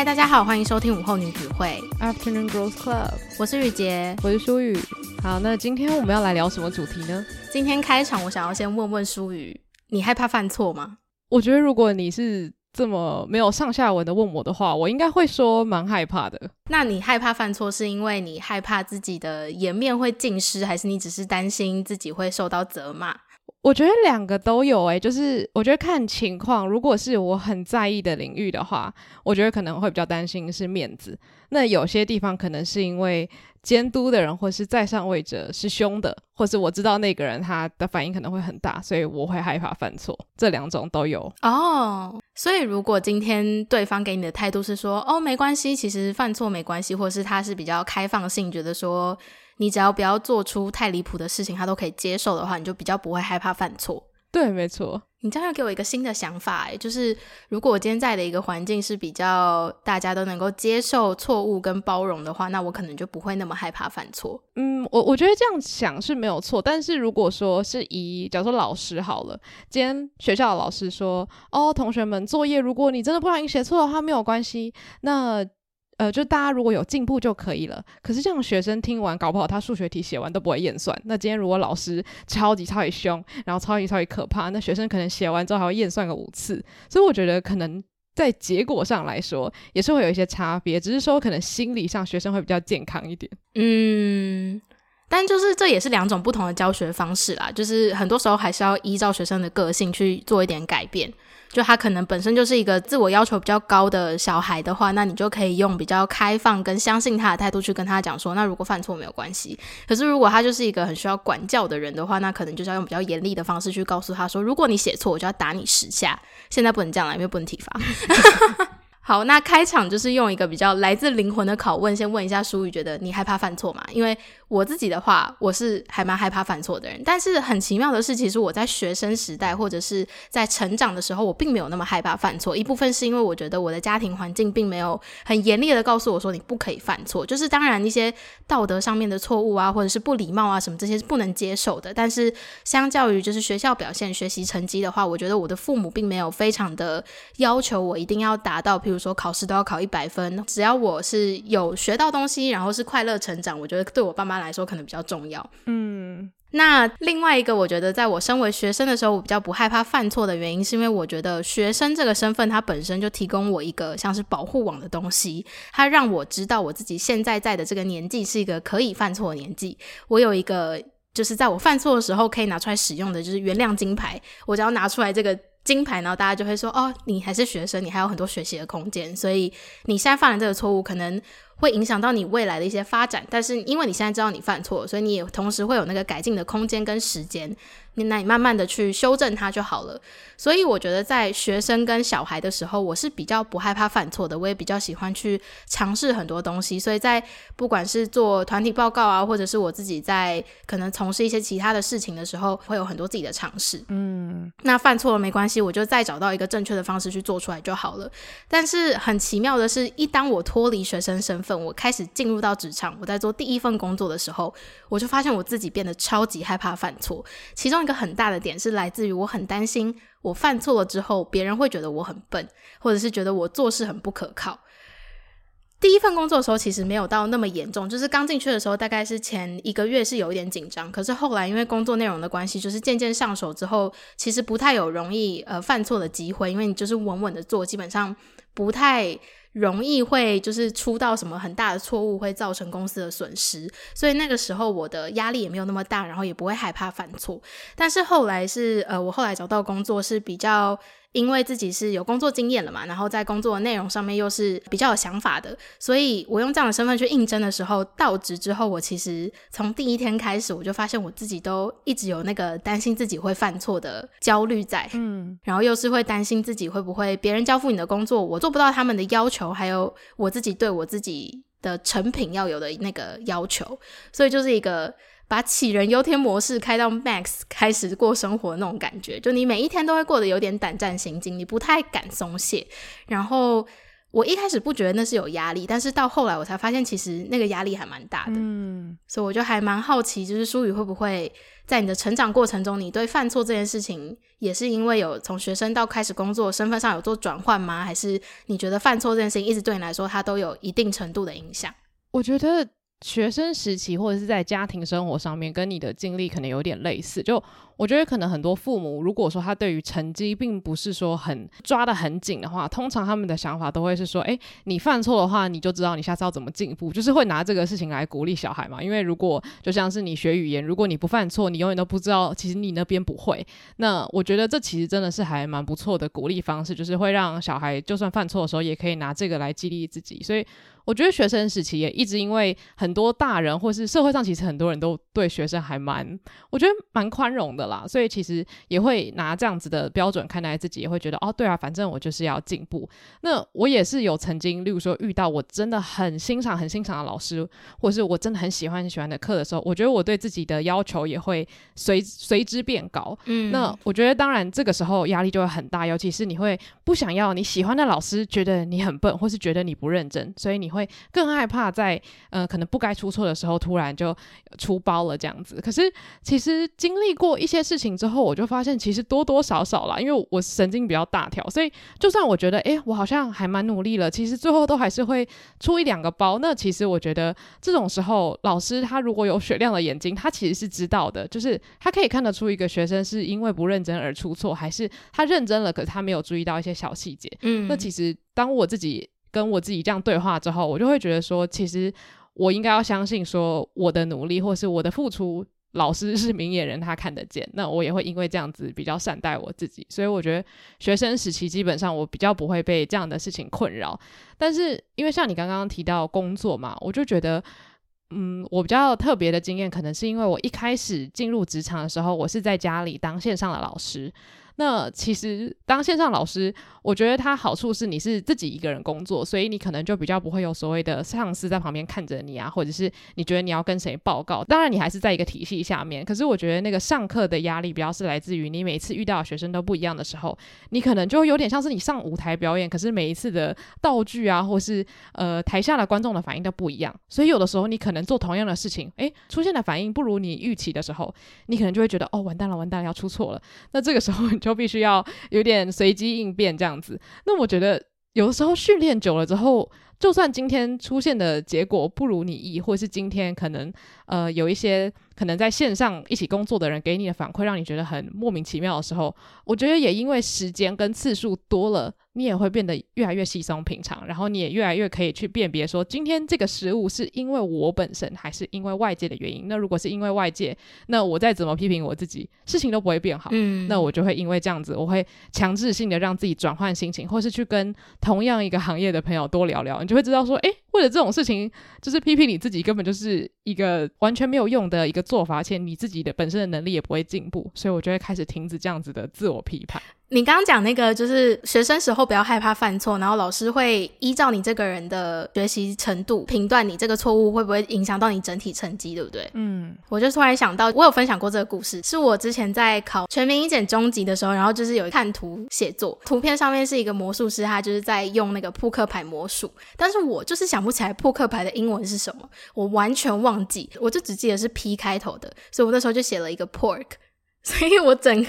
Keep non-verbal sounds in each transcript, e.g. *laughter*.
嗨，大家好，欢迎收听午后女子会 Afternoon Girls Club。我是雨洁，我是舒雨。好，那今天我们要来聊什么主题呢？今天开场，我想要先问问舒雨，你害怕犯错吗？我觉得如果你是这么没有上下文的问我的话，我应该会说蛮害怕的。那你害怕犯错，是因为你害怕自己的颜面会尽失，还是你只是担心自己会受到责骂？我觉得两个都有诶、就是我觉得看情况，如果是我很在意的领域的话，我觉得可能会比较担心是面子。那有些地方可能是因为监督的人或是在上位者是凶的，或是我知道那个人他的反应可能会很大，所以我会害怕犯错。这两种都有哦。所以如果今天对方给你的态度是说，哦，没关系，其实犯错没关系，或是他是比较开放性，觉得说。你只要不要做出太离谱的事情，他都可以接受的话，你就比较不会害怕犯错。对，没错。你这样要给我一个新的想法，哎，就是如果我今天在的一个环境是比较大家都能够接受错误跟包容的话，那我可能就不会那么害怕犯错。嗯，我我觉得这样想是没有错，但是如果说是以，假如说老师好了，今天学校的老师说，哦，同学们作业，如果你真的不小心写错的话，没有关系，那。呃，就大家如果有进步就可以了。可是这样学生听完，搞不好他数学题写完都不会验算。那今天如果老师超级超级凶，然后超级超级可怕，那学生可能写完之后还会验算个五次。所以我觉得可能在结果上来说，也是会有一些差别，只是说可能心理上学生会比较健康一点。嗯，但就是这也是两种不同的教学方式啦，就是很多时候还是要依照学生的个性去做一点改变。就他可能本身就是一个自我要求比较高的小孩的话，那你就可以用比较开放跟相信他的态度去跟他讲说，那如果犯错没有关系。可是如果他就是一个很需要管教的人的话，那可能就是要用比较严厉的方式去告诉他说，如果你写错，我就要打你十下。现在不能这样了，因为不能体罚。*laughs* 好，那开场就是用一个比较来自灵魂的拷问，先问一下舒雨，觉得你害怕犯错吗？因为我自己的话，我是还蛮害怕犯错的人。但是很奇妙的是，其实我在学生时代或者是在成长的时候，我并没有那么害怕犯错。一部分是因为我觉得我的家庭环境并没有很严厉的告诉我说你不可以犯错，就是当然一些道德上面的错误啊，或者是不礼貌啊什么这些是不能接受的。但是相较于就是学校表现、学习成绩的话，我觉得我的父母并没有非常的要求我一定要达到，譬如说考试都要考一百分，只要我是有学到东西，然后是快乐成长，我觉得对我爸妈来说可能比较重要。嗯，那另外一个，我觉得在我身为学生的时候，我比较不害怕犯错的原因，是因为我觉得学生这个身份，它本身就提供我一个像是保护网的东西，它让我知道我自己现在在的这个年纪是一个可以犯错的年纪。我有一个就是在我犯错的时候可以拿出来使用的，就是原谅金牌，我只要拿出来这个。金牌，然后大家就会说：“哦，你还是学生，你还有很多学习的空间，所以你现在犯了这个错误，可能会影响到你未来的一些发展。但是因为你现在知道你犯错，所以你也同时会有那个改进的空间跟时间。”那你慢慢的去修正它就好了。所以我觉得在学生跟小孩的时候，我是比较不害怕犯错的。我也比较喜欢去尝试很多东西。所以在不管是做团体报告啊，或者是我自己在可能从事一些其他的事情的时候，会有很多自己的尝试。嗯，那犯错了没关系，我就再找到一个正确的方式去做出来就好了。但是很奇妙的是，一当我脱离学生身份，我开始进入到职场，我在做第一份工作的时候，我就发现我自己变得超级害怕犯错。其中一个一个很大的点是来自于我很担心，我犯错了之后，别人会觉得我很笨，或者是觉得我做事很不可靠。第一份工作的时候，其实没有到那么严重，就是刚进去的时候，大概是前一个月是有一点紧张，可是后来因为工作内容的关系，就是渐渐上手之后，其实不太有容易呃犯错的机会，因为你就是稳稳的做，基本上不太。容易会就是出到什么很大的错误，会造成公司的损失，所以那个时候我的压力也没有那么大，然后也不会害怕犯错。但是后来是呃，我后来找到工作是比较。因为自己是有工作经验了嘛，然后在工作的内容上面又是比较有想法的，所以我用这样的身份去应征的时候，到职之后，我其实从第一天开始，我就发现我自己都一直有那个担心自己会犯错的焦虑在，嗯，然后又是会担心自己会不会别人交付你的工作，我做不到他们的要求，还有我自己对我自己的成品要有的那个要求，所以就是一个。把杞人忧天模式开到 max，开始过生活的那种感觉，就你每一天都会过得有点胆战心惊，你不太敢松懈。然后我一开始不觉得那是有压力，但是到后来我才发现，其实那个压力还蛮大的。嗯，所以我就还蛮好奇，就是舒宇会不会在你的成长过程中，你对犯错这件事情，也是因为有从学生到开始工作身份上有做转换吗？还是你觉得犯错这件事情一直对你来说，它都有一定程度的影响？我觉得。学生时期或者是在家庭生活上面，跟你的经历可能有点类似。就我觉得，可能很多父母如果说他对于成绩并不是说很抓得很紧的话，通常他们的想法都会是说：诶，你犯错的话，你就知道你下次要怎么进步，就是会拿这个事情来鼓励小孩嘛。因为如果就像是你学语言，如果你不犯错，你永远都不知道其实你那边不会。那我觉得这其实真的是还蛮不错的鼓励方式，就是会让小孩就算犯错的时候，也可以拿这个来激励自己。所以。我觉得学生时期也一直因为很多大人或是社会上其实很多人都对学生还蛮，我觉得蛮宽容的啦，所以其实也会拿这样子的标准看待自己，也会觉得哦，对啊，反正我就是要进步。那我也是有曾经，例如说遇到我真的很欣赏、很欣赏的老师，或是我真的很喜欢、很喜欢的课的时候，我觉得我对自己的要求也会随随之变高。嗯，那我觉得当然这个时候压力就会很大，尤其是你会不想要你喜欢的老师觉得你很笨，或是觉得你不认真，所以你会。会更害怕在呃可能不该出错的时候突然就出包了这样子。可是其实经历过一些事情之后，我就发现其实多多少少啦，因为我神经比较大条，所以就算我觉得诶，我好像还蛮努力了，其实最后都还是会出一两个包。那其实我觉得这种时候，老师他如果有雪亮的眼睛，他其实是知道的，就是他可以看得出一个学生是因为不认真而出错，还是他认真了，可是他没有注意到一些小细节。嗯，那其实当我自己。跟我自己这样对话之后，我就会觉得说，其实我应该要相信说，我的努力或是我的付出，老师是明眼人，他看得见。那我也会因为这样子比较善待我自己。所以我觉得学生时期基本上我比较不会被这样的事情困扰。但是因为像你刚刚提到工作嘛，我就觉得，嗯，我比较特别的经验，可能是因为我一开始进入职场的时候，我是在家里当线上的老师。那其实当线上老师，我觉得它好处是你是自己一个人工作，所以你可能就比较不会有所谓的上司在旁边看着你啊，或者是你觉得你要跟谁报告。当然你还是在一个体系下面，可是我觉得那个上课的压力比较是来自于你每次遇到的学生都不一样的时候，你可能就有点像是你上舞台表演，可是每一次的道具啊，或是呃台下的观众的反应都不一样，所以有的时候你可能做同样的事情，诶，出现的反应不如你预期的时候，你可能就会觉得哦，完蛋了，完蛋了，要出错了。那这个时候你就。都必须要有点随机应变这样子。那我觉得有的时候训练久了之后，就算今天出现的结果不如你意，或是今天可能呃有一些可能在线上一起工作的人给你的反馈让你觉得很莫名其妙的时候，我觉得也因为时间跟次数多了。你也会变得越来越稀松平常，然后你也越来越可以去辨别说，今天这个食物是因为我本身，还是因为外界的原因。那如果是因为外界，那我再怎么批评我自己，事情都不会变好。嗯，那我就会因为这样子，我会强制性的让自己转换心情，或是去跟同样一个行业的朋友多聊聊，你就会知道说，诶，为了这种事情，就是批评你自己，根本就是一个完全没有用的一个做法，而且你自己的本身的能力也不会进步，所以我就会开始停止这样子的自我批判。你刚刚讲那个就是学生时候不要害怕犯错，然后老师会依照你这个人的学习程度评断你这个错误会不会影响到你整体成绩，对不对？嗯，我就突然想到，我有分享过这个故事，是我之前在考全民英检中级的时候，然后就是有看图写作，图片上面是一个魔术师，他就是在用那个扑克牌魔术，但是我就是想不起来扑克牌的英文是什么，我完全忘记，我就只记得是 P 开头的，所以我那时候就写了一个 pork。所以我整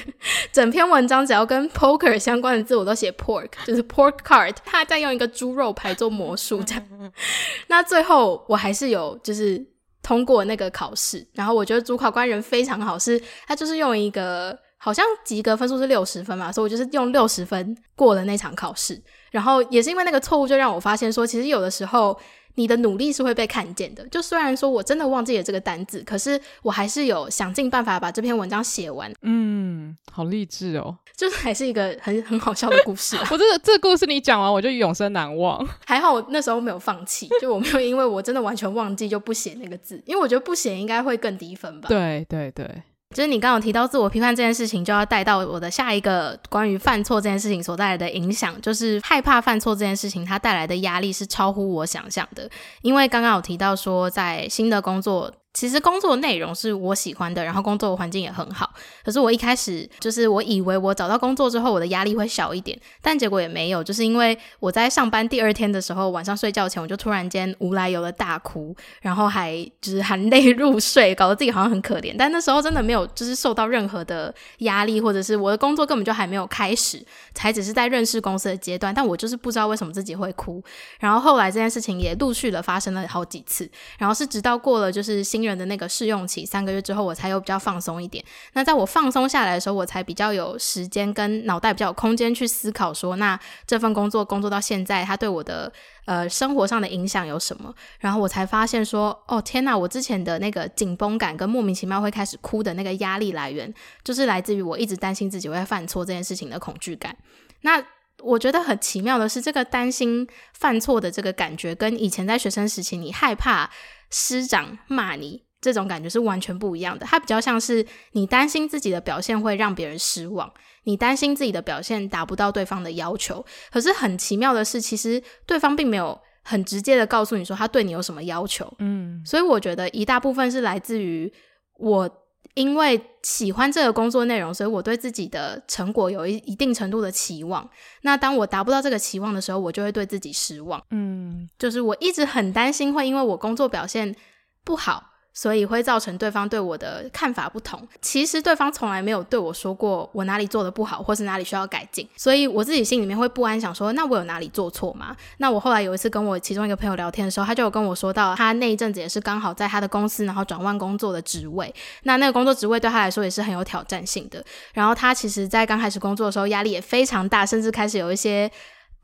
整篇文章只要跟 poker 相关的字，我都写 pork，就是 pork card。他在用一个猪肉牌做魔术，这样。*laughs* 那最后我还是有就是通过那个考试。然后我觉得主考官人非常好，是他就是用一个好像及格分数是六十分嘛，所以我就是用六十分过了那场考试。然后也是因为那个错误，就让我发现说，其实有的时候。你的努力是会被看见的。就虽然说我真的忘记了这个单字，可是我还是有想尽办法把这篇文章写完。嗯，好励志哦！*laughs* 就是还是一个很 *laughs* 很好笑的故事啊。*laughs* 我这个这个故事你讲完，我就永生难忘。还好我那时候没有放弃，就我没有因为我真的完全忘记就不写那个字，因为我觉得不写应该会更低分吧。对对对。就是你刚刚有提到自我批判这件事情，就要带到我的下一个关于犯错这件事情所带来的影响，就是害怕犯错这件事情它带来的压力是超乎我想象的。因为刚刚有提到说，在新的工作其实工作内容是我喜欢的，然后工作环境也很好。可是我一开始就是我以为我找到工作之后，我的压力会小一点，但结果也没有。就是因为我在上班第二天的时候，晚上睡觉前我就突然间无来由的大哭，然后还就是含泪入睡，搞得自己好像很可怜。但那时候真的没有，就是受到任何的压力，或者是我的工作根本就还没有开始，才只是在认识公司的阶段。但我就是不知道为什么自己会哭。然后后来这件事情也陆续的发生了好几次，然后是直到过了就是新。新人的那个试用期三个月之后，我才有比较放松一点。那在我放松下来的时候，我才比较有时间跟脑袋比较有空间去思考说，那这份工作工作到现在，它对我的呃生活上的影响有什么？然后我才发现说，哦天哪，我之前的那个紧绷感跟莫名其妙会开始哭的那个压力来源，就是来自于我一直担心自己会犯错这件事情的恐惧感。那我觉得很奇妙的是，这个担心犯错的这个感觉，跟以前在学生时期你害怕。师长骂你这种感觉是完全不一样的，它比较像是你担心自己的表现会让别人失望，你担心自己的表现达不到对方的要求。可是很奇妙的是，其实对方并没有很直接的告诉你说他对你有什么要求。嗯，所以我觉得一大部分是来自于我。因为喜欢这个工作内容，所以我对自己的成果有一一定程度的期望。那当我达不到这个期望的时候，我就会对自己失望。嗯，就是我一直很担心会因为我工作表现不好。所以会造成对方对我的看法不同。其实对方从来没有对我说过我哪里做得不好，或是哪里需要改进。所以我自己心里面会不安，想说那我有哪里做错吗？那我后来有一次跟我其中一个朋友聊天的时候，他就有跟我说到，他那一阵子也是刚好在他的公司，然后转换工作的职位。那那个工作职位对他来说也是很有挑战性的。然后他其实在刚开始工作的时候压力也非常大，甚至开始有一些。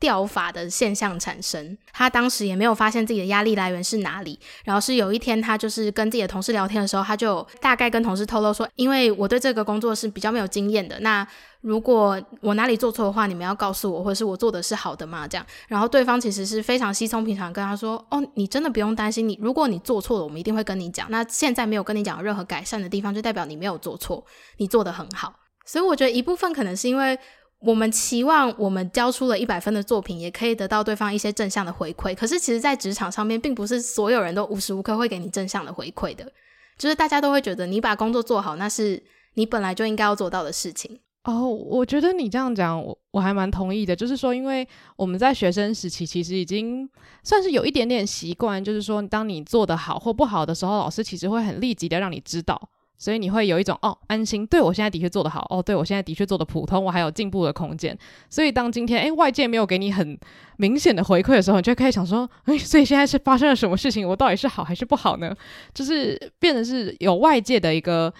掉发的现象产生，他当时也没有发现自己的压力来源是哪里。然后是有一天，他就是跟自己的同事聊天的时候，他就大概跟同事透露说：“因为我对这个工作是比较没有经验的，那如果我哪里做错的话，你们要告诉我，或者是我做的是好的吗？”这样。然后对方其实是非常稀松平常跟他说：“哦，你真的不用担心，你如果你做错了，我们一定会跟你讲。那现在没有跟你讲任何改善的地方，就代表你没有做错，你做得很好。所以我觉得一部分可能是因为。”我们期望我们交出了一百分的作品，也可以得到对方一些正向的回馈。可是，其实，在职场上面，并不是所有人都无时无刻会给你正向的回馈的。就是大家都会觉得，你把工作做好，那是你本来就应该要做到的事情。哦，我觉得你这样讲，我我还蛮同意的。就是说，因为我们在学生时期，其实已经算是有一点点习惯，就是说，当你做得好或不好的时候，老师其实会很立即的让你知道。所以你会有一种哦安心，对我现在的确做得好哦，对我现在的确做得普通，我还有进步的空间。所以当今天诶外界没有给你很明显的回馈的时候，你就可以想说，诶，所以现在是发生了什么事情？我到底是好还是不好呢？*laughs* 就是变得是有外界的一个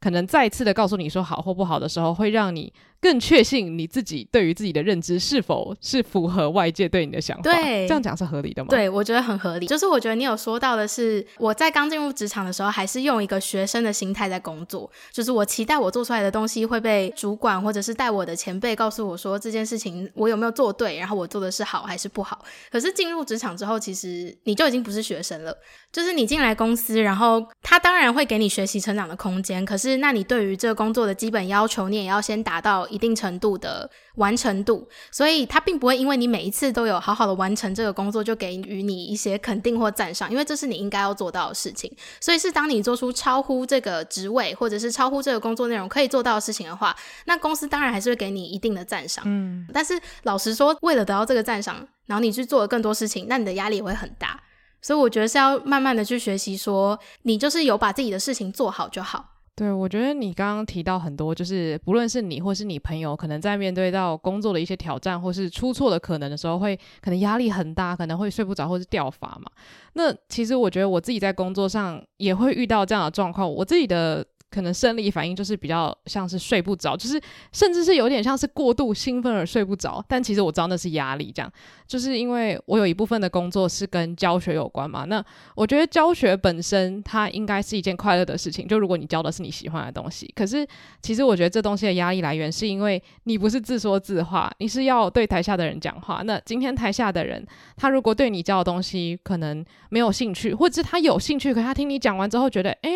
可能再次的告诉你说好或不好的时候，会让你。更确信你自己对于自己的认知是否是符合外界对你的想法？对，这样讲是合理的吗？对，我觉得很合理。就是我觉得你有说到的是，我在刚进入职场的时候，还是用一个学生的心态在工作，就是我期待我做出来的东西会被主管或者是带我的前辈告诉我说这件事情我有没有做对，然后我做的是好还是不好。可是进入职场之后，其实你就已经不是学生了，就是你进来公司，然后他当然会给你学习成长的空间，可是那你对于这个工作的基本要求，你也要先达到。一定程度的完成度，所以他并不会因为你每一次都有好好的完成这个工作，就给予你一些肯定或赞赏，因为这是你应该要做到的事情。所以是当你做出超乎这个职位或者是超乎这个工作内容可以做到的事情的话，那公司当然还是会给你一定的赞赏。嗯，但是老实说，为了得到这个赞赏，然后你去做了更多事情，那你的压力也会很大。所以我觉得是要慢慢的去学习，说你就是有把自己的事情做好就好。对，我觉得你刚刚提到很多，就是不论是你或是你朋友，可能在面对到工作的一些挑战或是出错的可能的时候，会可能压力很大，可能会睡不着或是掉发嘛。那其实我觉得我自己在工作上也会遇到这样的状况，我自己的。可能生理反应就是比较像是睡不着，就是甚至是有点像是过度兴奋而睡不着。但其实我知道那是压力，这样就是因为我有一部分的工作是跟教学有关嘛。那我觉得教学本身它应该是一件快乐的事情，就如果你教的是你喜欢的东西。可是其实我觉得这东西的压力来源是因为你不是自说自话，你是要对台下的人讲话。那今天台下的人他如果对你教的东西可能没有兴趣，或者是他有兴趣，可是他听你讲完之后觉得，诶。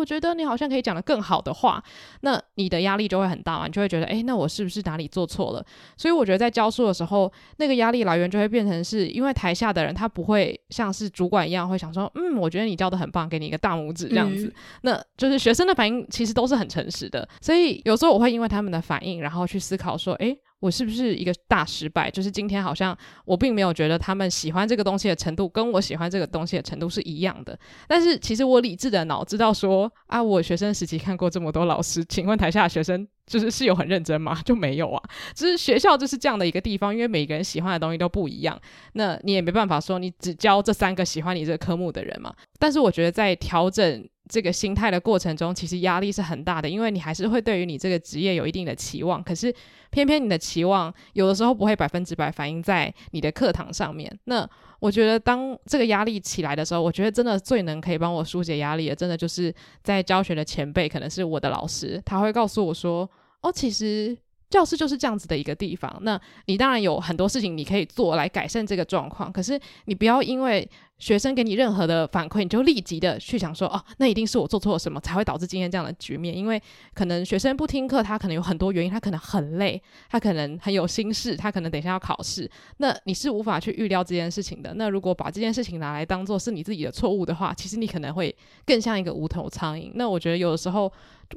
我觉得你好像可以讲的更好的话，那你的压力就会很大嘛，你就会觉得，哎，那我是不是哪里做错了？所以我觉得在教书的时候，那个压力来源就会变成是因为台下的人他不会像是主管一样会想说，嗯，我觉得你教的很棒，给你一个大拇指这样子。嗯、那就是学生的反应其实都是很诚实的，所以有时候我会因为他们的反应，然后去思考说，哎。我是不是一个大失败？就是今天好像我并没有觉得他们喜欢这个东西的程度跟我喜欢这个东西的程度是一样的。但是其实我理智的脑知道说啊，我学生时期看过这么多老师，请问台下的学生就是是有很认真吗？*laughs* 就没有啊。只是学校就是这样的一个地方，因为每个人喜欢的东西都不一样，那你也没办法说你只教这三个喜欢你这个科目的人嘛。但是我觉得在调整。这个心态的过程中，其实压力是很大的，因为你还是会对于你这个职业有一定的期望，可是偏偏你的期望有的时候不会百分之百反映在你的课堂上面。那我觉得，当这个压力起来的时候，我觉得真的最能可以帮我疏解压力的，真的就是在教学的前辈，可能是我的老师，他会告诉我说：“哦，其实。”教室就是这样子的一个地方，那你当然有很多事情你可以做来改善这个状况，可是你不要因为学生给你任何的反馈，你就立即的去想说，哦，那一定是我做错了什么才会导致今天这样的局面，因为可能学生不听课，他可能有很多原因，他可能很累，他可能很有心事，他可能等一下要考试，那你是无法去预料这件事情的。那如果把这件事情拿来当做是你自己的错误的话，其实你可能会更像一个无头苍蝇。那我觉得有的时候。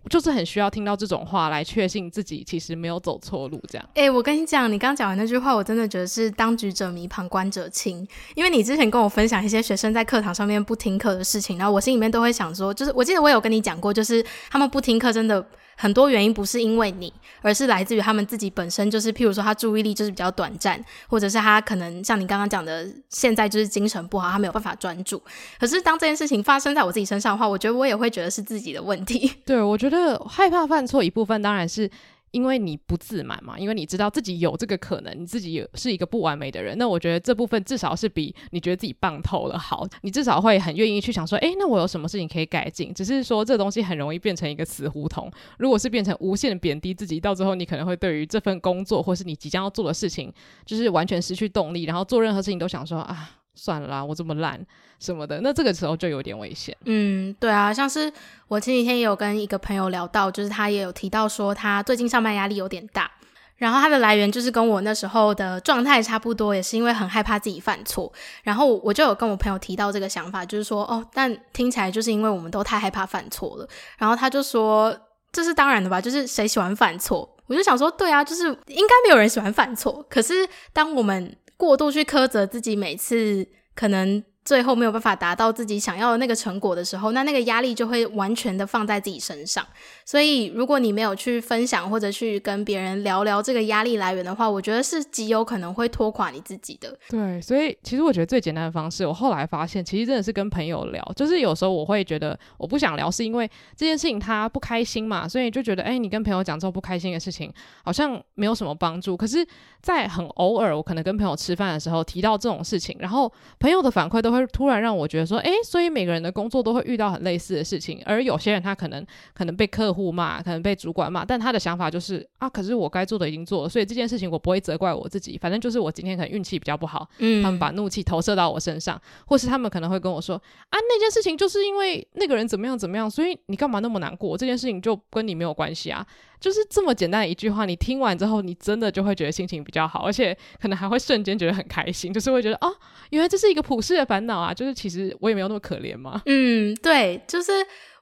就是很需要听到这种话来确信自己其实没有走错路，这样。哎、我跟你讲，你刚讲完那句话，我真的觉得是当局者迷，旁观者清。因为你之前跟我分享一些学生在课堂上面不听课的事情，然后我心里面都会想说，就是我记得我有跟你讲过，就是他们不听课真的。很多原因不是因为你，而是来自于他们自己本身，就是譬如说他注意力就是比较短暂，或者是他可能像你刚刚讲的，现在就是精神不好，他没有办法专注。可是当这件事情发生在我自己身上的话，我觉得我也会觉得是自己的问题。*laughs* 对，我觉得害怕犯错一部分当然是。因为你不自满嘛，因为你知道自己有这个可能，你自己是一个不完美的人。那我觉得这部分至少是比你觉得自己棒透了好。你至少会很愿意去想说，诶，那我有什么事情可以改进？只是说这东西很容易变成一个死胡同。如果是变成无限贬低自己，到最后你可能会对于这份工作或是你即将要做的事情，就是完全失去动力，然后做任何事情都想说啊。算了啦，我这么烂什么的，那这个时候就有点危险。嗯，对啊，像是我前几天也有跟一个朋友聊到，就是他也有提到说，他最近上班压力有点大，然后他的来源就是跟我那时候的状态差不多，也是因为很害怕自己犯错。然后我就有跟我朋友提到这个想法，就是说，哦，但听起来就是因为我们都太害怕犯错了。然后他就说，这是当然的吧，就是谁喜欢犯错？我就想说，对啊，就是应该没有人喜欢犯错。可是当我们过度去苛责自己，每次可能。最后没有办法达到自己想要的那个成果的时候，那那个压力就会完全的放在自己身上。所以，如果你没有去分享或者去跟别人聊聊这个压力来源的话，我觉得是极有可能会拖垮你自己的。对，所以其实我觉得最简单的方式，我后来发现，其实真的是跟朋友聊。就是有时候我会觉得我不想聊，是因为这件事情他不开心嘛，所以就觉得，哎，你跟朋友讲这种不开心的事情，好像没有什么帮助。可是，在很偶尔，我可能跟朋友吃饭的时候提到这种事情，然后朋友的反馈都会突然让我觉得说，哎，所以每个人的工作都会遇到很类似的事情，而有些人他可能可能被客户骂，可能被主管骂，但他的想法就是啊，可是我该做的已经做了，所以这件事情我不会责怪我自己，反正就是我今天可能运气比较不好，嗯，他们把怒气投射到我身上，或是他们可能会跟我说啊，那件事情就是因为那个人怎么样怎么样，所以你干嘛那么难过？这件事情就跟你没有关系啊。就是这么简单的一句话，你听完之后，你真的就会觉得心情比较好，而且可能还会瞬间觉得很开心，就是会觉得哦，原来这是一个普世的烦恼啊，就是其实我也没有那么可怜嘛。嗯，对，就是。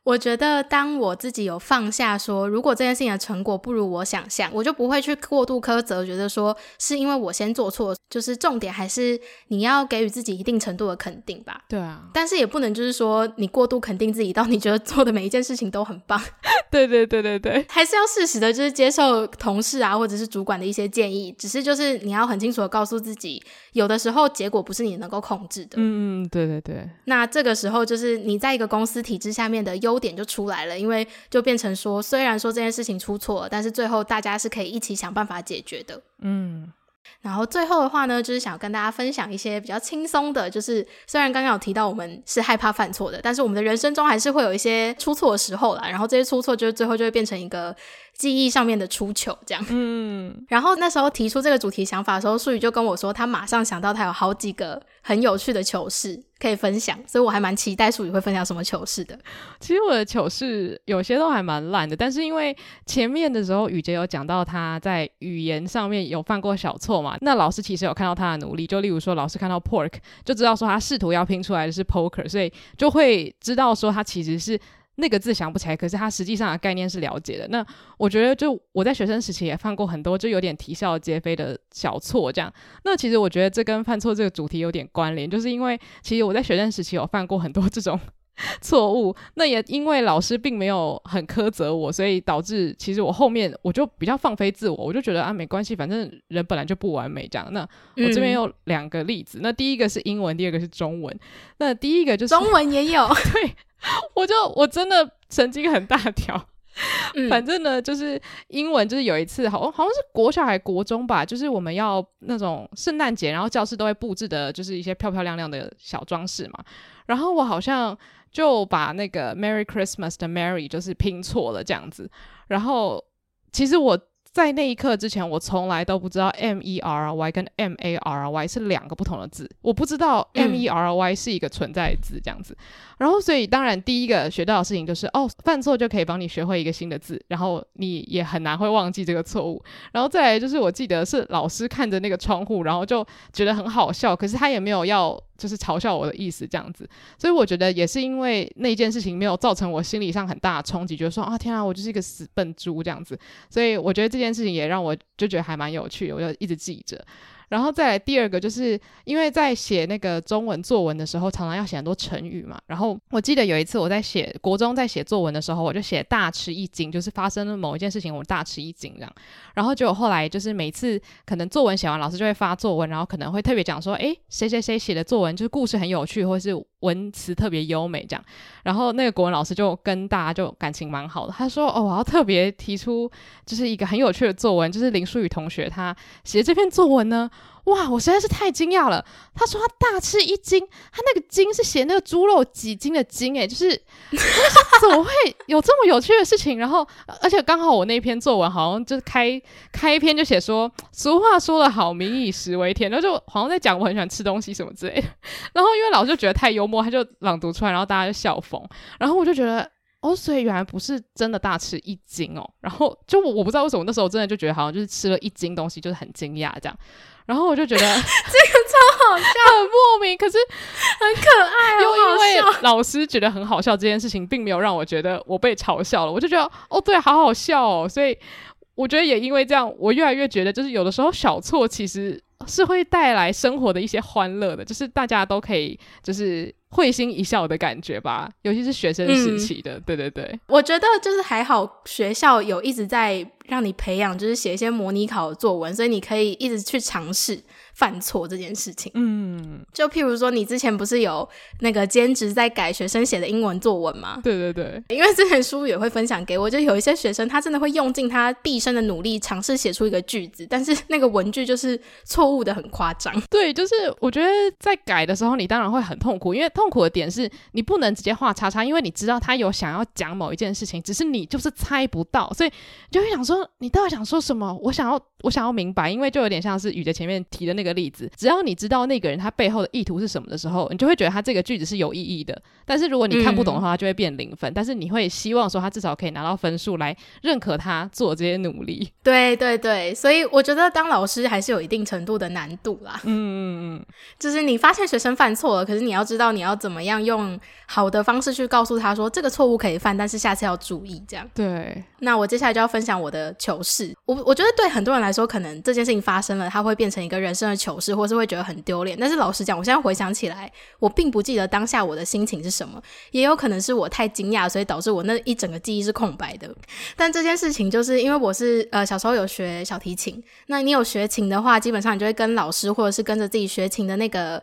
我觉得，当我自己有放下说，如果这件事情的成果不如我想象，我就不会去过度苛责，觉得说是因为我先做错。就是重点还是你要给予自己一定程度的肯定吧。对啊，但是也不能就是说你过度肯定自己，到你觉得做的每一件事情都很棒。*laughs* 对对对对对，还是要适时的，就是接受同事啊或者是主管的一些建议。只是就是你要很清楚的告诉自己，有的时候结果不是你能够控制的。嗯嗯，对对对。那这个时候就是你在一个公司体制下面的优。优点就出来了，因为就变成说，虽然说这件事情出错了，但是最后大家是可以一起想办法解决的。嗯，然后最后的话呢，就是想跟大家分享一些比较轻松的，就是虽然刚刚有提到我们是害怕犯错的，但是我们的人生中还是会有一些出错的时候啦。然后这些出错，就是最后就会变成一个记忆上面的出糗，这样。嗯，然后那时候提出这个主题想法的时候，术语就跟我说，他马上想到他有好几个很有趣的糗事。可以分享，所以我还蛮期待淑宇会分享什么糗事的。其实我的糗事有些都还蛮烂的，但是因为前面的时候雨杰有讲到他在语言上面有犯过小错嘛，那老师其实有看到他的努力，就例如说老师看到 pork 就知道说他试图要拼出来的是 poker，所以就会知道说他其实是。那个字想不起来，可是它实际上的概念是了解的。那我觉得，就我在学生时期也犯过很多，就有点啼笑皆非的小错，这样。那其实我觉得这跟犯错这个主题有点关联，就是因为其实我在学生时期有犯过很多这种 *laughs* 错误。那也因为老师并没有很苛责我，所以导致其实我后面我就比较放飞自我，我就觉得啊，没关系，反正人本来就不完美这样。那我这边有两个例子，嗯、那第一个是英文，第二个是中文。那第一个就是中文也有 *laughs* 对。我就我真的神经很大条，嗯、反正呢，就是英文，就是有一次，好好像是国小还国中吧，就是我们要那种圣诞节，然后教室都会布置的，就是一些漂漂亮亮的小装饰嘛。然后我好像就把那个 Merry Christmas 的 Merry 就是拼错了这样子。然后其实我。在那一刻之前，我从来都不知道 M E R Y 跟 M A R Y 是两个不同的字，我不知道 M E R Y 是一个存在字这样子。嗯、然后，所以当然第一个学到的事情就是，哦，犯错就可以帮你学会一个新的字，然后你也很难会忘记这个错误。然后再来就是，我记得是老师看着那个窗户，然后就觉得很好笑，可是他也没有要。就是嘲笑我的意思这样子，所以我觉得也是因为那件事情没有造成我心理上很大的冲击，觉得说啊天啊，我就是一个死笨猪这样子，所以我觉得这件事情也让我就觉得还蛮有趣，我就一直记着。然后再来第二个，就是因为在写那个中文作文的时候，常常要写很多成语嘛。然后我记得有一次我在写国中在写作文的时候，我就写大吃一惊，就是发生了某一件事情，我大吃一惊这样。然后就后来就是每次可能作文写完，老师就会发作文，然后可能会特别讲说，诶，谁谁谁写的作文就是故事很有趣，或是文词特别优美这样。然后那个国文老师就跟大家就感情蛮好的，他说，哦，我要特别提出就是一个很有趣的作文，就是林书宇同学他写的这篇作文呢。哇，我实在是太惊讶了！他说他大吃一惊，他那个“惊”是写那个猪肉几斤的“斤”诶，就是 *laughs* 怎么会有这么有趣的事情？然后，而且刚好我那篇作文好像就是开开篇就写说，俗话说得好，民以食为天，然后就好像在讲我很喜欢吃东西什么之类的。*laughs* 然后因为老师就觉得太幽默，他就朗读出来，然后大家就笑疯。然后我就觉得。哦，所以原来不是真的大吃一惊哦，然后就我我不知道为什么那时候真的就觉得好像就是吃了一斤东西，就是很惊讶这样，然后我就觉得这个超好笑，*laughs* 很莫名，可是很可爱，又因为老师觉得很好笑，这件事情并没有让我觉得我被嘲笑了，我就觉得哦对，好好笑哦，所以我觉得也因为这样，我越来越觉得就是有的时候小错其实是会带来生活的一些欢乐的，就是大家都可以就是。会心一笑的感觉吧，尤其是学生时期的，嗯、对对对，我觉得就是还好，学校有一直在让你培养，就是写一些模拟考的作文，所以你可以一直去尝试。犯错这件事情，嗯，就譬如说，你之前不是有那个兼职在改学生写的英文作文吗？对对对，因为之前书也会分享给我，就有一些学生他真的会用尽他毕生的努力尝试写出一个句子，但是那个文句就是错误的很夸张。*laughs* 对，就是我觉得在改的时候，你当然会很痛苦，因为痛苦的点是你不能直接画叉叉，因为你知道他有想要讲某一件事情，只是你就是猜不到，所以你就会想说，你到底想说什么？我想要，我想要明白，因为就有点像是雨杰前面提的那个。例子，只要你知道那个人他背后的意图是什么的时候，你就会觉得他这个句子是有意义的。但是如果你看不懂的话，就会变零分。嗯、但是你会希望说他至少可以拿到分数来认可他做这些努力。*laughs* 对对对，所以我觉得当老师还是有一定程度的难度啦。嗯嗯嗯，*laughs* 就是你发现学生犯错了，可是你要知道你要怎么样用好的方式去告诉他说这个错误可以犯，但是下次要注意这样。对，那我接下来就要分享我的糗事。我我觉得对很多人来说，可能这件事情发生了，他会变成一个人生的糗事，或是会觉得很丢脸。但是老实讲，我现在回想起来，我并不记得当下我的心情是什么，也有可能是我太惊讶，所以导致我那一整个记忆是空白的。但这件事情就是因为我是呃小时候有学小提琴，那你有学琴的话，基本上你就会跟老师或者是跟着自己学琴的那个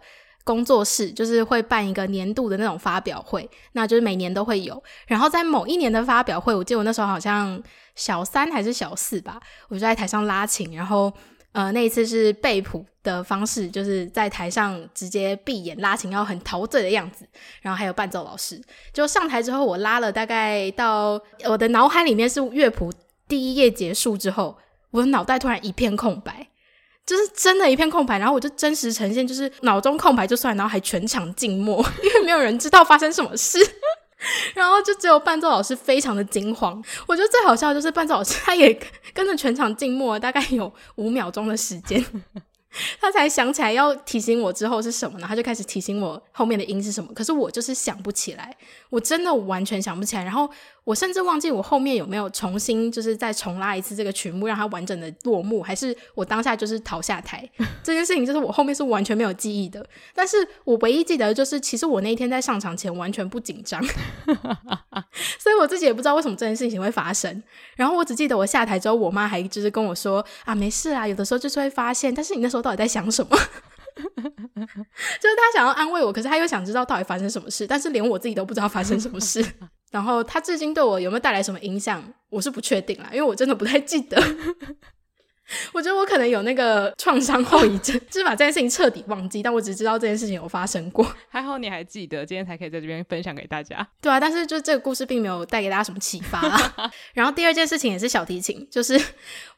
工作室，就是会办一个年度的那种发表会，那就是每年都会有。然后在某一年的发表会，我记得我那时候好像小三还是小四吧，我就在台上拉琴，然后。呃，那一次是背谱的方式，就是在台上直接闭眼拉琴，要很陶醉的样子。然后还有伴奏老师，就上台之后，我拉了大概到我的脑海里面是乐谱第一页结束之后，我的脑袋突然一片空白。就是真的一片空白，然后我就真实呈现，就是脑中空白就算，然后还全场静默，*laughs* 因为没有人知道发生什么事，*laughs* 然后就只有伴奏老师非常的惊慌。我觉得最好笑的就是伴奏老师他也跟着全场静默，大概有五秒钟的时间。*laughs* 他才想起来要提醒我之后是什么呢？他就开始提醒我后面的音是什么。可是我就是想不起来，我真的完全想不起来。然后我甚至忘记我后面有没有重新就是再重拉一次这个曲目，让它完整的落幕，还是我当下就是逃下台。*laughs* 这件事情就是我后面是完全没有记忆的。但是我唯一记得的就是，其实我那一天在上场前完全不紧张，*laughs* 所以我自己也不知道为什么这件事情会发生。然后我只记得我下台之后，我妈还就是跟我说啊，没事啊，有的时候就是会发现。但是你那时候到底在想什么？*laughs* 就是他想要安慰我，可是他又想知道到底发生什么事，但是连我自己都不知道发生什么事。然后他至今对我有没有带来什么影响，我是不确定啦，因为我真的不太记得。*laughs* 我觉得我可能有那个创伤后遗症，*laughs* 就是把这件事情彻底忘记，但我只知道这件事情有发生过。*laughs* 还好你还记得，今天才可以在这边分享给大家。对啊，但是就这个故事并没有带给大家什么启发啦。然后第二件事情也是小提琴，就是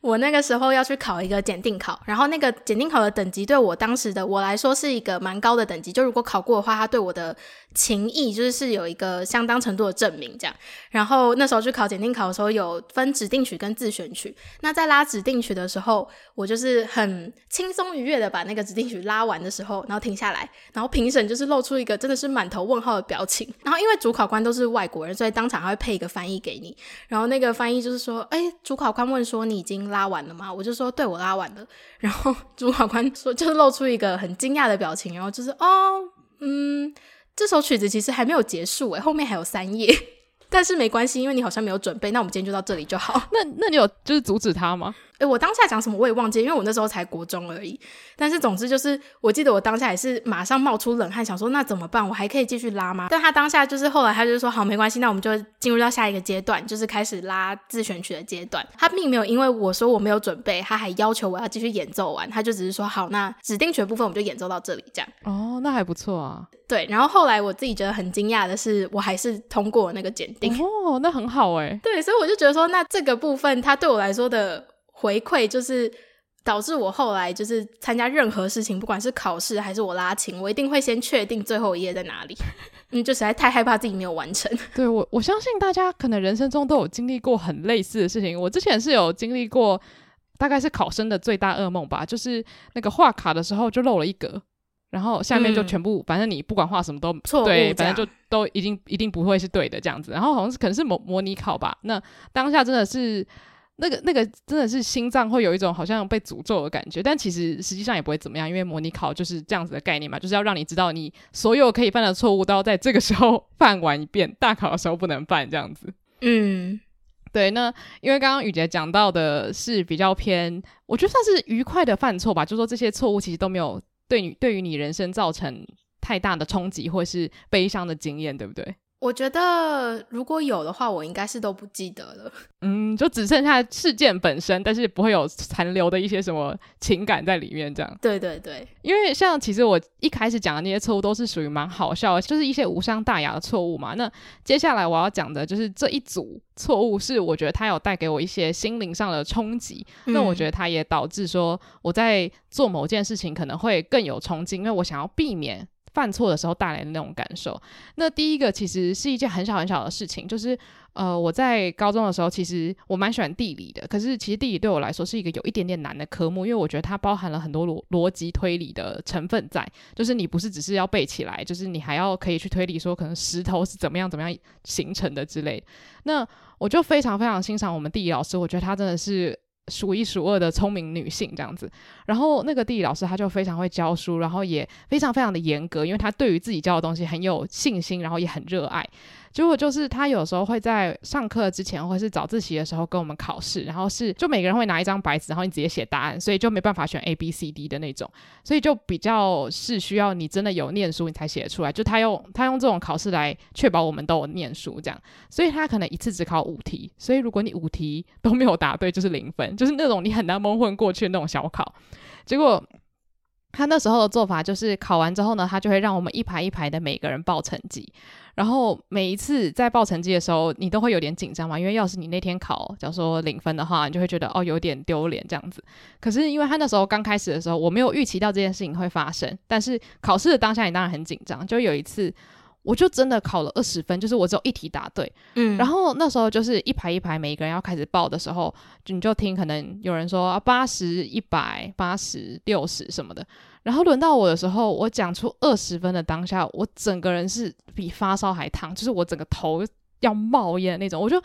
我那个时候要去考一个检定考，然后那个检定考的等级对我当时的我来说是一个蛮高的等级，就如果考过的话，它对我的情谊就是是有一个相当程度的证明这样。然后那时候去考检定考的时候，有分指定曲跟自选曲。那在拉指定曲的时候，然后我就是很轻松愉悦的把那个指定曲拉完的时候，然后停下来，然后评审就是露出一个真的是满头问号的表情。然后因为主考官都是外国人，所以当场还会配一个翻译给你。然后那个翻译就是说：“哎，主考官问说你已经拉完了吗？”我就说：“对，我拉完了。”然后主考官说就是露出一个很惊讶的表情，然后就是：“哦，嗯。”这首曲子其实还没有结束诶，后面还有三页，但是没关系，因为你好像没有准备，那我们今天就到这里就好。*laughs* 那那你有就是阻止他吗？诶，我当下讲什么我也忘记，因为我那时候才国中而已。但是总之就是，我记得我当下也是马上冒出冷汗，想说那怎么办？我还可以继续拉吗？但他当下就是后来他就说好，没关系，那我们就进入到下一个阶段，就是开始拉自选曲的阶段。他并没有因为我说我没有准备，他还要求我要继续演奏完。他就只是说好，那指定曲的部分我们就演奏到这里这样。哦，那还不错啊。对，然后后来我自己觉得很惊讶的是，我还是通过那个检定。哦，那很好哎。*laughs* 对，所以我就觉得说，那这个部分它对我来说的。回馈就是导致我后来就是参加任何事情，不管是考试还是我拉琴，我一定会先确定最后一页在哪里。*laughs* 嗯，就实在太害怕自己没有完成。*laughs* 对，我，我相信大家可能人生中都有经历过很类似的事情。我之前是有经历过，大概是考生的最大噩梦吧，就是那个画卡的时候就漏了一格，然后下面就全部，嗯、反正你不管画什么都错，对，反正就都一定一定不会是对的这样子。然后好像是可能是模模拟考吧，那当下真的是。那个那个真的是心脏会有一种好像被诅咒的感觉，但其实实际上也不会怎么样，因为模拟考就是这样子的概念嘛，就是要让你知道你所有可以犯的错误都要在这个时候 *laughs* 犯完一遍，大考的时候不能犯这样子。嗯，对。那因为刚刚雨杰讲到的是比较偏，我觉得算是愉快的犯错吧，就是说这些错误其实都没有对你对于你人生造成太大的冲击或是悲伤的经验，对不对？我觉得如果有的话，我应该是都不记得了。*laughs* 嗯，就只剩下事件本身，但是不会有残留的一些什么情感在里面，这样。对对对，因为像其实我一开始讲的那些错误都是属于蛮好笑的，就是一些无伤大雅的错误嘛。那接下来我要讲的就是这一组错误，是我觉得它有带给我一些心灵上的冲击。嗯。那我觉得它也导致说我在做某件事情可能会更有冲劲，因为我想要避免。犯错的时候带来的那种感受。那第一个其实是一件很小很小的事情，就是呃，我在高中的时候，其实我蛮喜欢地理的。可是其实地理对我来说是一个有一点点难的科目，因为我觉得它包含了很多逻逻辑推理的成分在。就是你不是只是要背起来，就是你还要可以去推理说可能石头是怎么样怎么样形成的之类的。那我就非常非常欣赏我们地理老师，我觉得他真的是。数一数二的聪明女性这样子，然后那个地理老师他就非常会教书，然后也非常非常的严格，因为他对于自己教的东西很有信心，然后也很热爱。结果就是他有时候会在上课之前或是早自习的时候跟我们考试，然后是就每个人会拿一张白纸，然后你直接写答案，所以就没办法选 A B C D 的那种，所以就比较是需要你真的有念书你才写得出来。就他用他用这种考试来确保我们都有念书这样，所以他可能一次只考五题，所以如果你五题都没有答对就是零分，就是那种你很难蒙混过去的那种小考。结果 *laughs* 他那时候的做法就是考完之后呢，他就会让我们一排一排的每个人报成绩。然后每一次在报成绩的时候，你都会有点紧张嘛，因为要是你那天考，假如说零分的话，你就会觉得哦有点丢脸这样子。可是因为他那时候刚开始的时候，我没有预期到这件事情会发生，但是考试的当下你当然很紧张。就有一次，我就真的考了二十分，就是我只有一题答对。嗯，然后那时候就是一排一排，每一个人要开始报的时候，就你就听可能有人说八十、一百、八十、六十什么的。然后轮到我的时候，我讲出二十分的当下，我整个人是比发烧还烫，就是我整个头要冒烟的那种，我就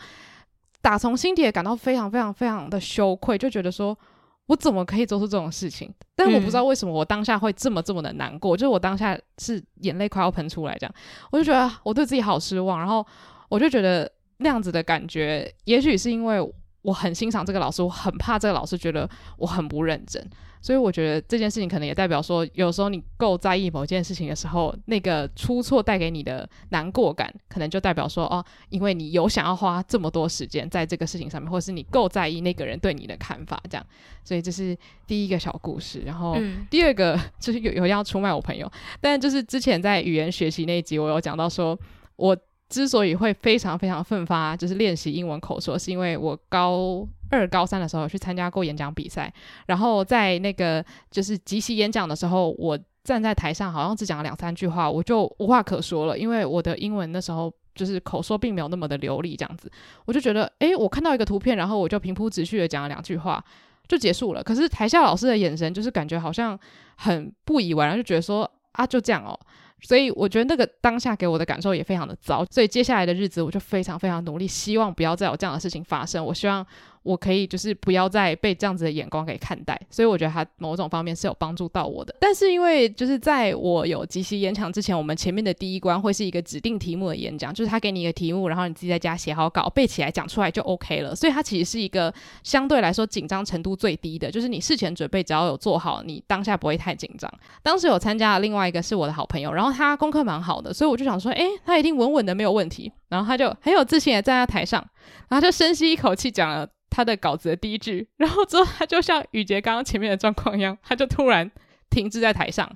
打从心底也感到非常非常非常的羞愧，就觉得说我怎么可以做出这种事情？但我不知道为什么我当下会这么这么的难过，嗯、就是我当下是眼泪快要喷出来这样，我就觉得我对自己好失望，然后我就觉得那样子的感觉，也许是因为我很欣赏这个老师，我很怕这个老师觉得我很不认真。所以我觉得这件事情可能也代表说，有时候你够在意某件事情的时候，那个出错带给你的难过感，可能就代表说，哦，因为你有想要花这么多时间在这个事情上面，或是你够在意那个人对你的看法，这样。所以这是第一个小故事。然后第二个就是有有要出卖我朋友，但就是之前在语言学习那一集，我有讲到说，我。之所以会非常非常奋发，就是练习英文口说，是因为我高二、高三的时候去参加过演讲比赛，然后在那个就是即席演讲的时候，我站在台上，好像只讲了两三句话，我就无话可说了，因为我的英文那时候就是口说并没有那么的流利，这样子，我就觉得，诶，我看到一个图片，然后我就平铺直叙的讲了两句话，就结束了。可是台下老师的眼神就是感觉好像很不以为然，就觉得说，啊，就这样哦。所以我觉得那个当下给我的感受也非常的糟，所以接下来的日子我就非常非常努力，希望不要再有这样的事情发生。我希望。我可以就是不要再被这样子的眼光给看待，所以我觉得他某种方面是有帮助到我的。但是因为就是在我有即席演讲之前，我们前面的第一关会是一个指定题目的演讲，就是他给你一个题目，然后你自己在家写好稿背起来讲出来就 OK 了。所以它其实是一个相对来说紧张程度最低的，就是你事前准备只要有做好，你当下不会太紧张。当时有参加的另外一个是我的好朋友，然后他功课蛮好的，所以我就想说，诶，他一定稳稳的没有问题。然后他就很有自信的站在台上，然后就深吸一口气讲了。他的稿子的第一句，然后之后他就像雨杰刚刚前面的状况一样，他就突然停滞在台上，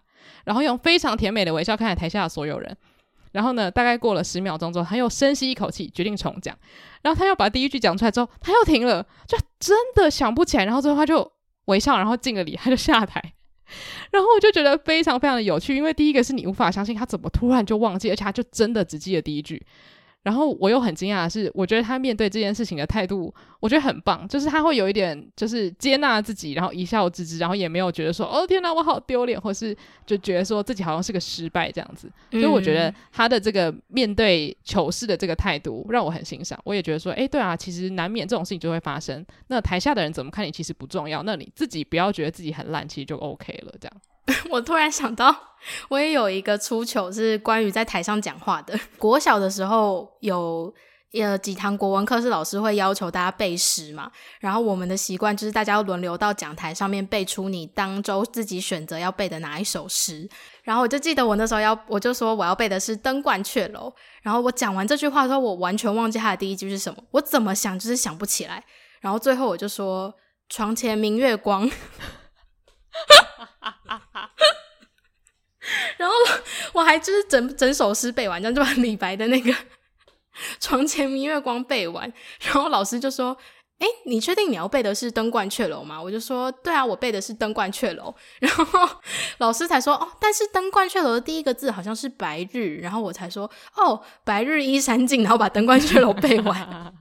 然后用非常甜美的微笑看着台下的所有人。然后呢，大概过了十秒钟之后，他又深吸一口气，决定重讲。然后他又把第一句讲出来之后，他又停了，就真的想不起来。然后最后他就微笑，然后敬个礼，他就下台。然后我就觉得非常非常的有趣，因为第一个是你无法相信他怎么突然就忘记，而且他就真的只记得第一句。然后我又很惊讶的是，我觉得他面对这件事情的态度，我觉得很棒，就是他会有一点就是接纳自己，然后一笑置之，然后也没有觉得说哦天哪，我好丢脸，或是就觉得说自己好像是个失败这样子。所以我觉得他的这个面对糗事的这个态度让我很欣赏。我也觉得说，哎，对啊，其实难免这种事情就会发生。那台下的人怎么看你其实不重要，那你自己不要觉得自己很烂，其实就 OK 了这样。*laughs* 我突然想到，我也有一个出糗是关于在台上讲话的。国小的时候有呃几堂国文课是老师会要求大家背诗嘛，然后我们的习惯就是大家要轮流到讲台上面背出你当周自己选择要背的哪一首诗。然后我就记得我那时候要，我就说我要背的是《登鹳雀楼》。然后我讲完这句话的时候，我完全忘记它的第一句是什么，我怎么想就是想不起来。然后最后我就说：“床前明月光。*laughs* ”哈 *laughs* 哈然后我还就是整整首诗背完，这样就把李白的那个“床前明月光”背完。然后老师就说：“诶，你确定你要背的是《登鹳雀楼》吗？”我就说：“对啊，我背的是《登鹳雀楼》。”然后老师才说：“哦，但是《登鹳雀楼》的第一个字好像是‘白日’。”然后我才说：“哦，白日依山尽。”然后把《登鹳雀楼》背完。*laughs*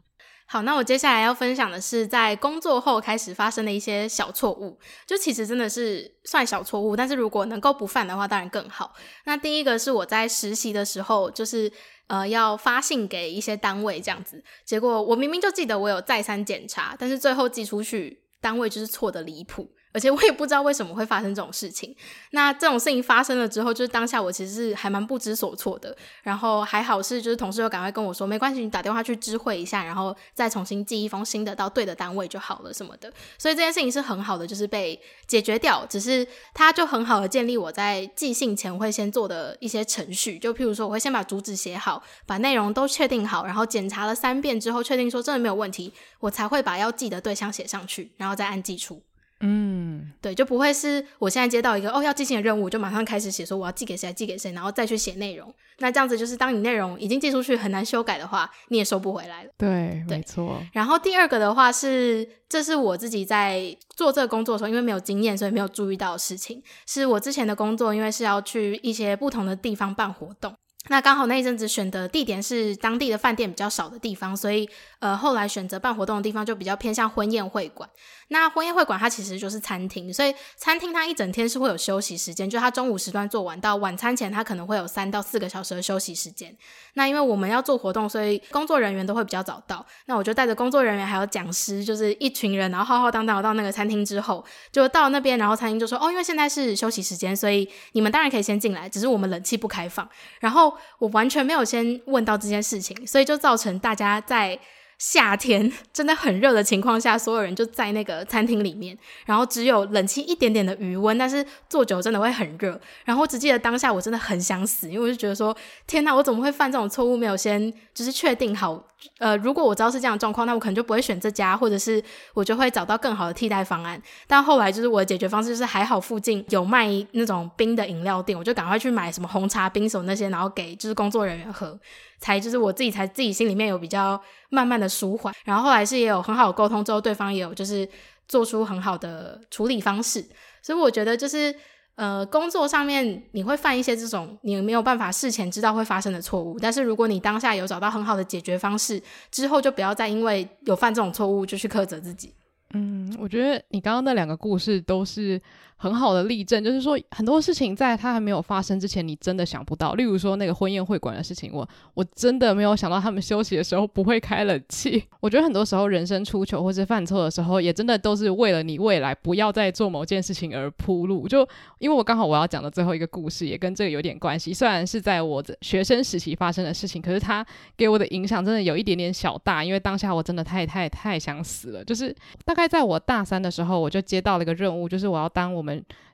好，那我接下来要分享的是在工作后开始发生的一些小错误，就其实真的是算小错误，但是如果能够不犯的话，当然更好。那第一个是我在实习的时候，就是呃要发信给一些单位这样子，结果我明明就记得我有再三检查，但是最后寄出去单位就是错的离谱。而且我也不知道为什么会发生这种事情。那这种事情发生了之后，就是当下我其实是还蛮不知所措的。然后还好是就是同事又赶快跟我说，没关系，你打电话去知会一下，然后再重新寄一封新的到对的单位就好了什么的。所以这件事情是很好的，就是被解决掉。只是他就很好的建立我在寄信前会先做的一些程序，就譬如说我会先把主旨写好，把内容都确定好，然后检查了三遍之后，确定说真的没有问题，我才会把要寄的对象写上去，然后再按寄出。嗯，嗯，对，就不会是我现在接到一个哦要寄信的任务，就马上开始写说我要寄给谁，寄给谁，然后再去写内容。那这样子就是当你内容已经寄出去很难修改的话，你也收不回来了。对，对没错。然后第二个的话是，这是我自己在做这个工作的时候，因为没有经验，所以没有注意到的事情。是我之前的工作，因为是要去一些不同的地方办活动。那刚好那一阵子选的地点是当地的饭店比较少的地方，所以呃后来选择办活动的地方就比较偏向婚宴会馆。那婚宴会馆它其实就是餐厅，所以餐厅它一整天是会有休息时间，就它中午时段做完到晚餐前，它可能会有三到四个小时的休息时间。那因为我们要做活动，所以工作人员都会比较早到。那我就带着工作人员还有讲师，就是一群人，然后浩浩荡荡到那个餐厅之后，就到那边，然后餐厅就说：“哦，因为现在是休息时间，所以你们当然可以先进来，只是我们冷气不开放。”然后我完全没有先问到这件事情，所以就造成大家在夏天 *laughs* 真的很热的情况下，所有人就在那个餐厅里面，然后只有冷气一点点的余温，但是坐久真的会很热。然后我只记得当下我真的很想死，因为我就觉得说，天哪，我怎么会犯这种错误？没有先就是确定好，呃，如果我知道是这样的状况，那我可能就不会选这家，或者是我就会找到更好的替代方案。但后来就是我的解决方式就是还好附近有卖那种冰的饮料店，我就赶快去买什么红茶、冰手那些，然后给就是工作人员喝。才就是我自己才自己心里面有比较慢慢的舒缓，然后后来是也有很好的沟通之后，对方也有就是做出很好的处理方式，所以我觉得就是呃工作上面你会犯一些这种你没有办法事前知道会发生的错误，但是如果你当下有找到很好的解决方式之后，就不要再因为有犯这种错误就去苛责自己。嗯，我觉得你刚刚那两个故事都是。很好的例证，就是说很多事情在它还没有发生之前，你真的想不到。例如说那个婚宴会馆的事情，我我真的没有想到他们休息的时候不会开冷气。*laughs* 我觉得很多时候人生出糗或是犯错的时候，也真的都是为了你未来不要再做某件事情而铺路。就因为我刚好我要讲的最后一个故事也跟这个有点关系，虽然是在我的学生时期发生的事情，可是它给我的影响真的有一点点小大，因为当下我真的太太太想死了。就是大概在我大三的时候，我就接到了一个任务，就是我要当我们。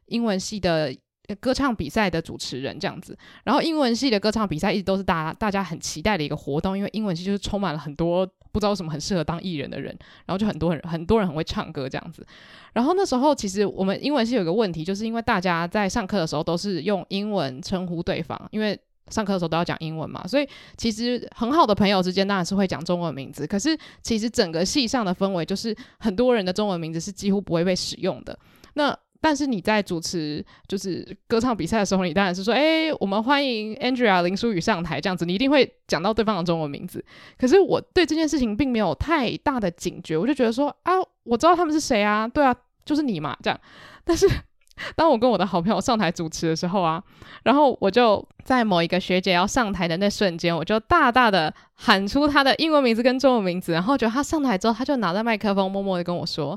英文系的歌唱比赛的主持人这样子，然后英文系的歌唱比赛一直都是大家大家很期待的一个活动，因为英文系就是充满了很多不知道什么很适合当艺人的人，然后就很多人很多人很会唱歌这样子。然后那时候其实我们英文系有一个问题，就是因为大家在上课的时候都是用英文称呼对方，因为上课的时候都要讲英文嘛，所以其实很好的朋友之间当然是会讲中文名字，可是其实整个系上的氛围就是很多人的中文名字是几乎不会被使用的。那但是你在主持就是歌唱比赛的时候，你当然是说，哎，我们欢迎 Andrea 林书宇上台这样子，你一定会讲到对方的中文名字。可是我对这件事情并没有太大的警觉，我就觉得说，啊，我知道他们是谁啊，对啊，就是你嘛，这样。*laughs* 但是 *laughs* 当我跟我的好朋友上台主持的时候啊，然后我就在某一个学姐要上台的那瞬间，我就大大的喊出她的英文名字跟中文名字，然后就她上台之后，她就拿着麦克风默默的跟我说，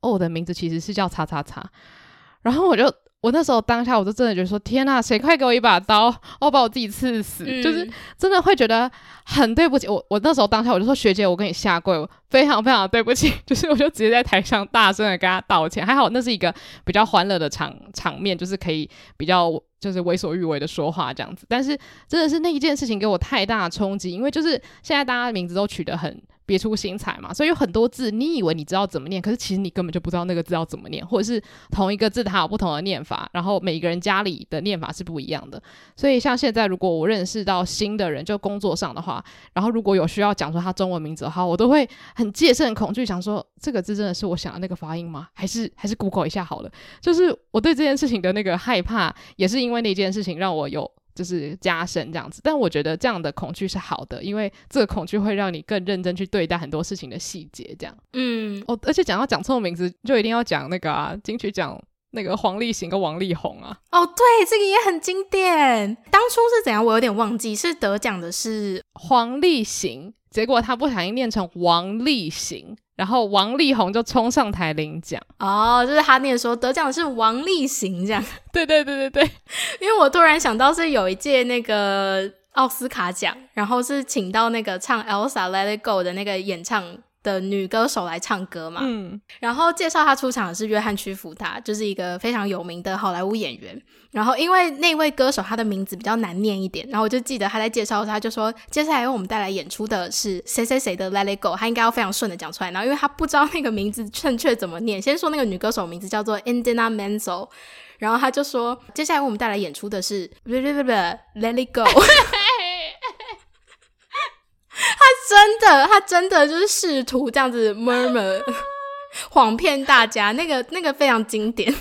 哦，我的名字其实是叫叉叉叉。然后我就，我那时候当下我就真的觉得说，天呐，谁快给我一把刀，我把我自己刺死，嗯、就是真的会觉得很对不起我。我那时候当下我就说，学姐，我跟你下跪，我非常非常对不起。*laughs* 就是我就直接在台上大声的跟他道歉。还好那是一个比较欢乐的场场面，就是可以比较就是为所欲为的说话这样子。但是真的是那一件事情给我太大的冲击，因为就是现在大家的名字都取得很。别出心裁嘛，所以有很多字，你以为你知道怎么念，可是其实你根本就不知道那个字要怎么念，或者是同一个字它有不同的念法，然后每一个人家里的念法是不一样的。所以像现在，如果我认识到新的人，就工作上的话，然后如果有需要讲说他中文名字的话，我都会很戒慎恐惧，想说这个字真的是我想的那个发音吗？还是还是 Google 一下好了。就是我对这件事情的那个害怕，也是因为那件事情让我有。就是加深这样子，但我觉得这样的恐惧是好的，因为这个恐惧会让你更认真去对待很多事情的细节。这样，嗯，哦，而且讲到讲错名字，就一定要讲那个啊，金曲奖那个黄立行跟王力宏啊。哦，对，这个也很经典。当初是怎样？我有点忘记，是得奖的是黄立行，结果他不小心念成王力行。然后王力宏就冲上台领奖哦，就是他念说得奖的是王力行这样。对对对对对，*laughs* 因为我突然想到是有一届那个奥斯卡奖，然后是请到那个唱《Elsa Let It Go》的那个演唱的女歌手来唱歌嘛，嗯，然后介绍她出场的是约翰屈服他，就是一个非常有名的好莱坞演员。然后因为那位歌手他的名字比较难念一点，然后我就记得他在介绍他就说，接下来为我们带来演出的是谁谁谁的 Let It Go，他应该要非常顺的讲出来。然后因为他不知道那个名字正确怎么念，先说那个女歌手名字叫做 Idina Menzel，然后他就说，接下来为我们带来演出的是 Let It Go。*laughs* 他真的，他真的就是试图这样子 murmur，*laughs* *laughs* 谎骗大家，那个那个非常经典。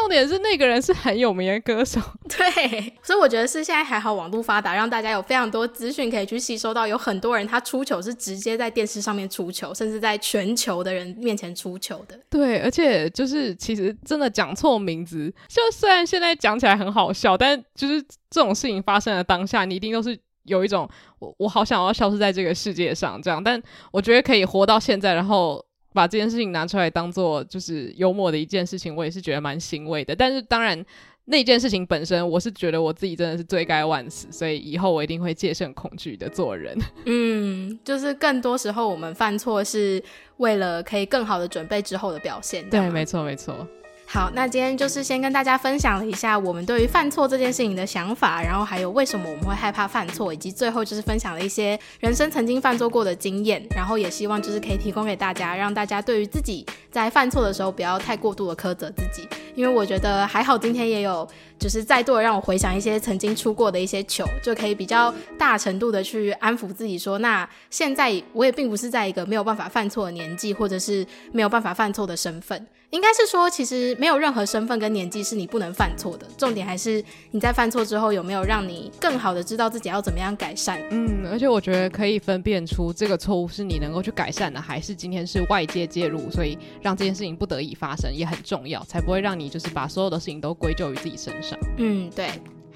重点是那个人是很有名的歌手，*laughs* 对，所以我觉得是现在还好，网络发达，让大家有非常多资讯可以去吸收到。有很多人他出糗是直接在电视上面出糗，甚至在全球的人面前出糗的。对，而且就是其实真的讲错名字，就虽然现在讲起来很好笑，但就是这种事情发生的当下，你一定都是。有一种我我好想要消失在这个世界上这样，但我觉得可以活到现在，然后把这件事情拿出来当做就是幽默的一件事情，我也是觉得蛮欣慰的。但是当然那件事情本身，我是觉得我自己真的是罪该万死，所以以后我一定会戒慎恐惧的做人。*laughs* 嗯，就是更多时候我们犯错是为了可以更好的准备之后的表现。对，没错，没错。好，那今天就是先跟大家分享了一下我们对于犯错这件事情的想法，然后还有为什么我们会害怕犯错，以及最后就是分享了一些人生曾经犯错过的经验，然后也希望就是可以提供给大家，让大家对于自己在犯错的时候不要太过度的苛责自己，因为我觉得还好今天也有就是再度的让我回想一些曾经出过的一些糗，就可以比较大程度的去安抚自己说，那现在我也并不是在一个没有办法犯错的年纪，或者是没有办法犯错的身份。应该是说，其实没有任何身份跟年纪是你不能犯错的。重点还是你在犯错之后有没有让你更好的知道自己要怎么样改善。嗯，而且我觉得可以分辨出这个错误是你能够去改善的，还是今天是外界介入，所以让这件事情不得已发生也很重要，才不会让你就是把所有的事情都归咎于自己身上。嗯，对。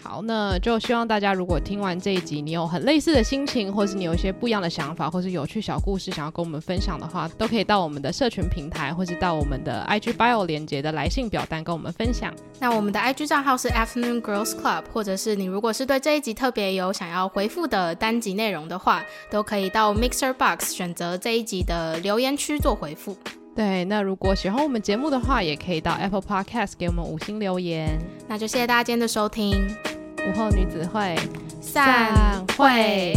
好，那就希望大家如果听完这一集，你有很类似的心情，或是你有一些不一样的想法，或是有趣小故事想要跟我们分享的话，都可以到我们的社群平台，或是到我们的 IG bio 连接的来信表单跟我们分享。那我们的 IG 账号是 Afternoon Girls Club，或者是你如果是对这一集特别有想要回复的单集内容的话，都可以到 Mixer Box 选择这一集的留言区做回复。对，那如果喜欢我们节目的话，也可以到 Apple Podcast 给我们五星留言。那就谢谢大家今天的收听。午后女子会散会。